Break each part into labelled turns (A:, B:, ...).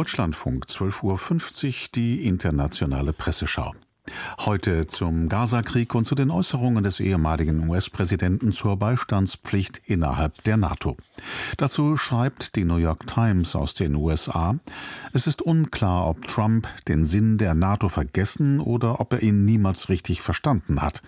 A: Deutschlandfunk 12.50 Uhr die internationale Presseschau. Heute zum Gazakrieg und zu den Äußerungen des ehemaligen US-Präsidenten zur Beistandspflicht innerhalb der NATO. Dazu schreibt die New York Times aus den USA, es ist unklar, ob Trump den Sinn der NATO vergessen oder ob er ihn niemals richtig verstanden hat.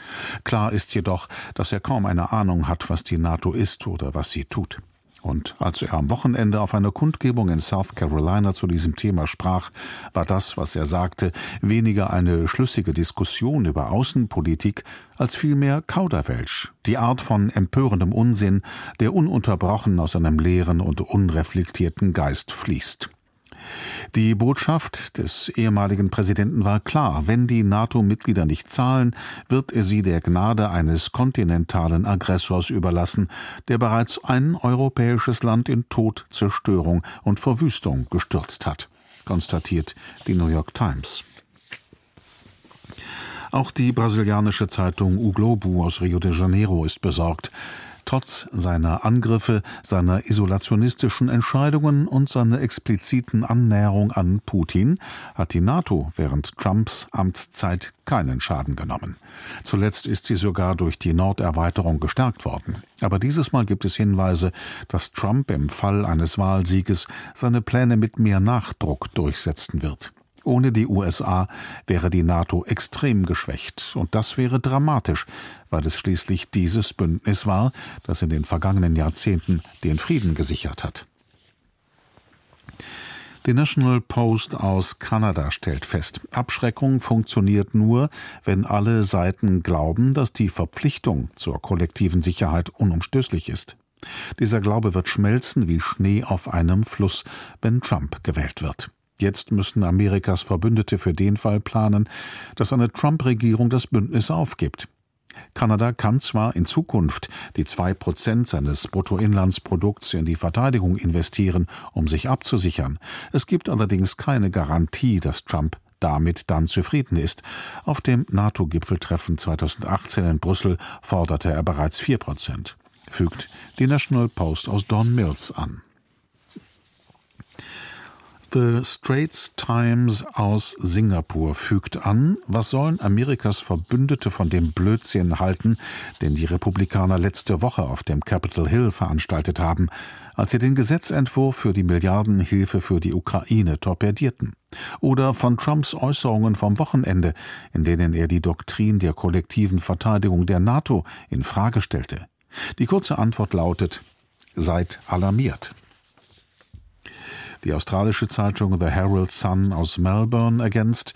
A: Klar ist jedoch, dass er kaum eine Ahnung hat, was die NATO ist oder was sie tut. Und als er am Wochenende auf einer Kundgebung in South Carolina zu diesem Thema sprach, war das, was er sagte, weniger eine schlüssige Diskussion über Außenpolitik als vielmehr Kauderwelsch, die Art von empörendem Unsinn, der ununterbrochen aus einem leeren und unreflektierten Geist fließt. Die Botschaft des ehemaligen Präsidenten war klar, wenn die NATO-Mitglieder nicht zahlen, wird er sie der Gnade eines kontinentalen Aggressors überlassen, der bereits ein europäisches Land in Tod, Zerstörung und Verwüstung gestürzt hat, konstatiert die New York Times. Auch die brasilianische Zeitung O Globo aus Rio de Janeiro ist besorgt. Trotz seiner Angriffe, seiner isolationistischen Entscheidungen und seiner expliziten Annäherung an Putin hat die NATO während Trumps Amtszeit keinen Schaden genommen. Zuletzt ist sie sogar durch die Norderweiterung gestärkt worden. Aber dieses Mal gibt es Hinweise, dass Trump im Fall eines Wahlsieges seine Pläne mit mehr Nachdruck durchsetzen wird. Ohne die USA wäre die NATO extrem geschwächt, und das wäre dramatisch, weil es schließlich dieses Bündnis war, das in den vergangenen Jahrzehnten den Frieden gesichert hat. Die National Post aus Kanada stellt fest, Abschreckung funktioniert nur, wenn alle Seiten glauben, dass die Verpflichtung zur kollektiven Sicherheit unumstößlich ist. Dieser Glaube wird schmelzen wie Schnee auf einem Fluss, wenn Trump gewählt wird. Jetzt müssen Amerikas Verbündete für den Fall planen, dass eine Trump-Regierung das Bündnis aufgibt. Kanada kann zwar in Zukunft die zwei Prozent seines Bruttoinlandsprodukts in die Verteidigung investieren, um sich abzusichern. Es gibt allerdings keine Garantie, dass Trump damit dann zufrieden ist. Auf dem NATO-Gipfeltreffen 2018 in Brüssel forderte er bereits vier Prozent. Fügt die National Post aus Don Mills an. The Straits Times aus Singapur fügt an, was sollen Amerikas Verbündete von dem Blödsinn halten, den die Republikaner letzte Woche auf dem Capitol Hill veranstaltet haben, als sie den Gesetzentwurf für die Milliardenhilfe für die Ukraine torpedierten. Oder von Trumps Äußerungen vom Wochenende, in denen er die Doktrin der kollektiven Verteidigung der NATO in Frage stellte. Die kurze Antwort lautet, seid alarmiert. Die australische Zeitung The Herald Sun aus Melbourne ergänzt,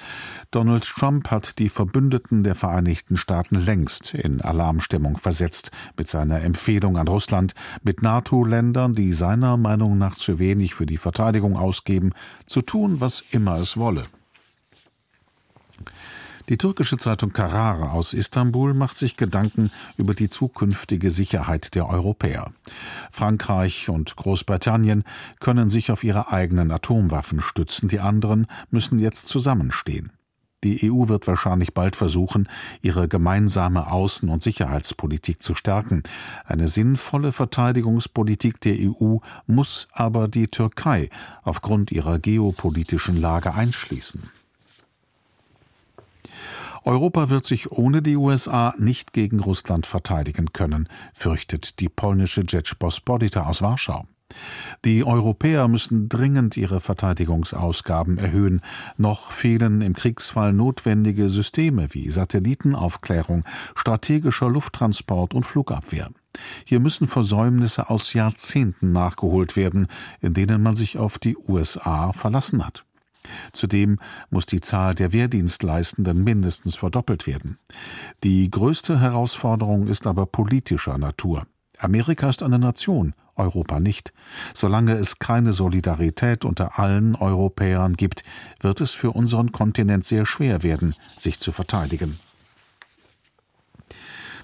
A: Donald Trump hat die Verbündeten der Vereinigten Staaten längst in Alarmstimmung versetzt mit seiner Empfehlung an Russland, mit NATO-Ländern, die seiner Meinung nach zu wenig für die Verteidigung ausgeben, zu tun, was immer es wolle. Die türkische Zeitung Karara aus Istanbul macht sich Gedanken über die zukünftige Sicherheit der Europäer. Frankreich und Großbritannien können sich auf ihre eigenen Atomwaffen stützen, die anderen müssen jetzt zusammenstehen. Die EU wird wahrscheinlich bald versuchen, ihre gemeinsame Außen- und Sicherheitspolitik zu stärken. Eine sinnvolle Verteidigungspolitik der EU muss aber die Türkei aufgrund ihrer geopolitischen Lage einschließen. Europa wird sich ohne die USA nicht gegen Russland verteidigen können, fürchtet die polnische Rzeczpospolita aus Warschau. Die Europäer müssen dringend ihre Verteidigungsausgaben erhöhen. Noch fehlen im Kriegsfall notwendige Systeme wie Satellitenaufklärung, strategischer Lufttransport und Flugabwehr. Hier müssen Versäumnisse aus Jahrzehnten nachgeholt werden, in denen man sich auf die USA verlassen hat. Zudem muss die Zahl der Wehrdienstleistenden mindestens verdoppelt werden. Die größte Herausforderung ist aber politischer Natur. Amerika ist eine Nation, Europa nicht. Solange es keine Solidarität unter allen Europäern gibt, wird es für unseren Kontinent sehr schwer werden, sich zu verteidigen.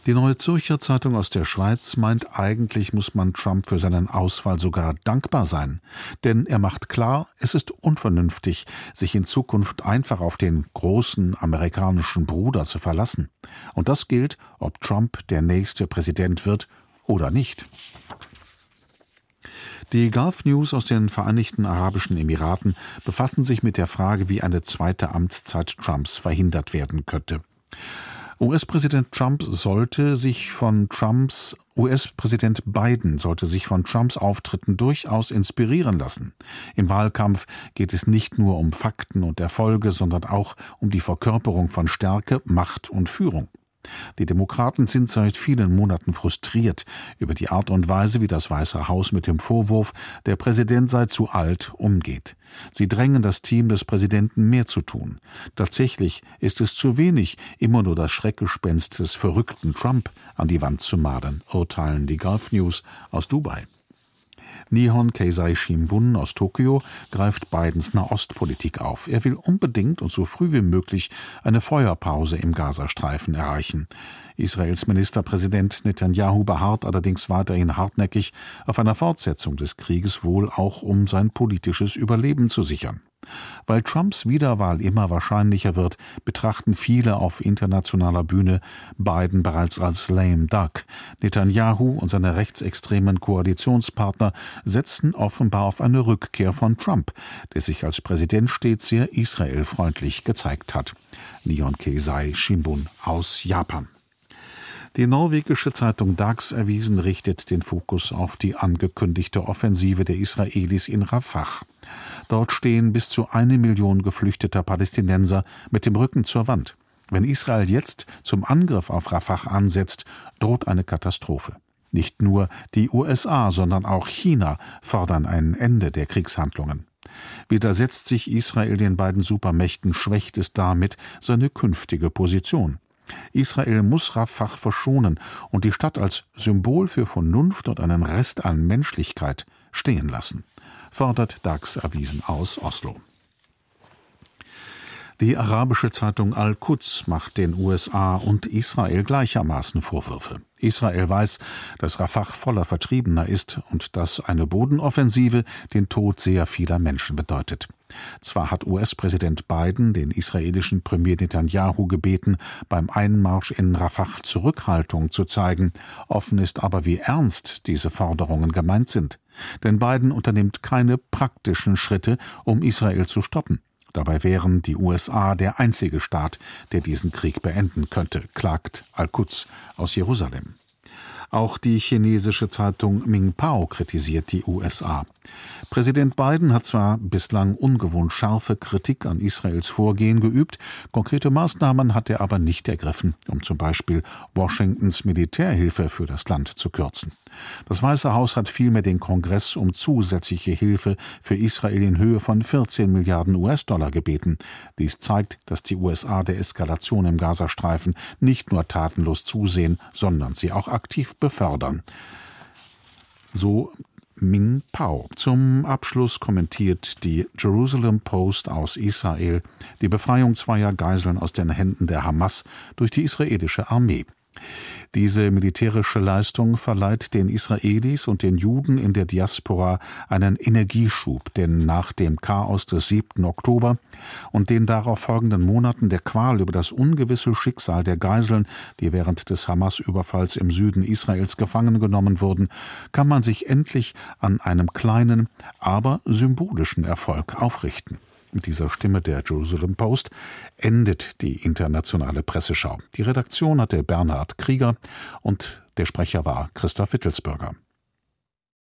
A: Die Neue Zürcher Zeitung aus der Schweiz meint, eigentlich muss man Trump für seinen Ausfall sogar dankbar sein. Denn er macht klar, es ist unvernünftig, sich in Zukunft einfach auf den großen amerikanischen Bruder zu verlassen. Und das gilt, ob Trump der nächste Präsident wird oder nicht. Die Gulf News aus den Vereinigten Arabischen Emiraten befassen sich mit der Frage, wie eine zweite Amtszeit Trumps verhindert werden könnte. US-Präsident Trump sollte sich von Trumps US-Präsident Biden sollte sich von Trumps Auftritten durchaus inspirieren lassen. Im Wahlkampf geht es nicht nur um Fakten und Erfolge, sondern auch um die Verkörperung von Stärke, Macht und Führung. Die Demokraten sind seit vielen Monaten frustriert über die Art und Weise, wie das Weiße Haus mit dem Vorwurf, der Präsident sei zu alt, umgeht. Sie drängen das Team des Präsidenten mehr zu tun. Tatsächlich ist es zu wenig, immer nur das Schreckgespenst des verrückten Trump an die Wand zu malen, urteilen die Gulf News aus Dubai. Nihon Keizai Shimbun aus Tokio greift Bidens Nahostpolitik auf. Er will unbedingt und so früh wie möglich eine Feuerpause im Gazastreifen erreichen. Israels Ministerpräsident Netanyahu beharrt allerdings weiterhin hartnäckig auf einer Fortsetzung des Krieges, wohl auch um sein politisches Überleben zu sichern. Weil Trumps Wiederwahl immer wahrscheinlicher wird, betrachten viele auf internationaler Bühne Biden bereits als lame duck. Netanyahu und seine rechtsextremen Koalitionspartner setzen offenbar auf eine Rückkehr von Trump, der sich als Präsident stets sehr israelfreundlich gezeigt hat. Nihon Keizai Shimbun aus Japan. Die norwegische Zeitung Dags erwiesen richtet den Fokus auf die angekündigte Offensive der Israelis in Rafah. Dort stehen bis zu eine Million geflüchteter Palästinenser mit dem Rücken zur Wand. Wenn Israel jetzt zum Angriff auf Rafah ansetzt, droht eine Katastrophe. Nicht nur die USA, sondern auch China fordern ein Ende der Kriegshandlungen. Widersetzt sich Israel den beiden Supermächten, schwächt es damit seine künftige Position. Israel muss Rafah verschonen und die Stadt als Symbol für Vernunft und einen Rest an Menschlichkeit stehen lassen, fordert Dax Erwiesen aus Oslo. Die arabische Zeitung Al-Quds macht den USA und Israel gleichermaßen Vorwürfe. Israel weiß, dass Rafah voller Vertriebener ist und dass eine Bodenoffensive den Tod sehr vieler Menschen bedeutet. Zwar hat US-Präsident Biden den israelischen Premier Netanyahu gebeten, beim Einmarsch in Rafah Zurückhaltung zu zeigen, offen ist aber, wie ernst diese Forderungen gemeint sind. Denn Biden unternimmt keine praktischen Schritte, um Israel zu stoppen. Dabei wären die USA der einzige Staat, der diesen Krieg beenden könnte, klagt Al-Quds aus Jerusalem. Auch die chinesische Zeitung Mingpao kritisiert die USA. Präsident Biden hat zwar bislang ungewohnt scharfe Kritik an Israels Vorgehen geübt, konkrete Maßnahmen hat er aber nicht ergriffen, um zum Beispiel Washingtons Militärhilfe für das Land zu kürzen. Das Weiße Haus hat vielmehr den Kongress um zusätzliche Hilfe für Israel in Höhe von 14 Milliarden US-Dollar gebeten. Dies zeigt, dass die USA der Eskalation im Gazastreifen nicht nur tatenlos zusehen, sondern sie auch aktiv befördern. So Ming Pao. Zum Abschluss kommentiert die Jerusalem Post aus Israel die Befreiung zweier Geiseln aus den Händen der Hamas durch die israelische Armee. Diese militärische Leistung verleiht den Israelis und den Juden in der Diaspora einen Energieschub, denn nach dem Chaos des 7. Oktober und den darauf folgenden Monaten der Qual über das ungewisse Schicksal der Geiseln, die während des Hamas-Überfalls im Süden Israels gefangen genommen wurden, kann man sich endlich an einem kleinen, aber symbolischen Erfolg aufrichten. Mit dieser Stimme der Jerusalem Post endet die internationale Presseschau. Die Redaktion hatte Bernhard Krieger und der Sprecher war Christoph Wittelsbürger.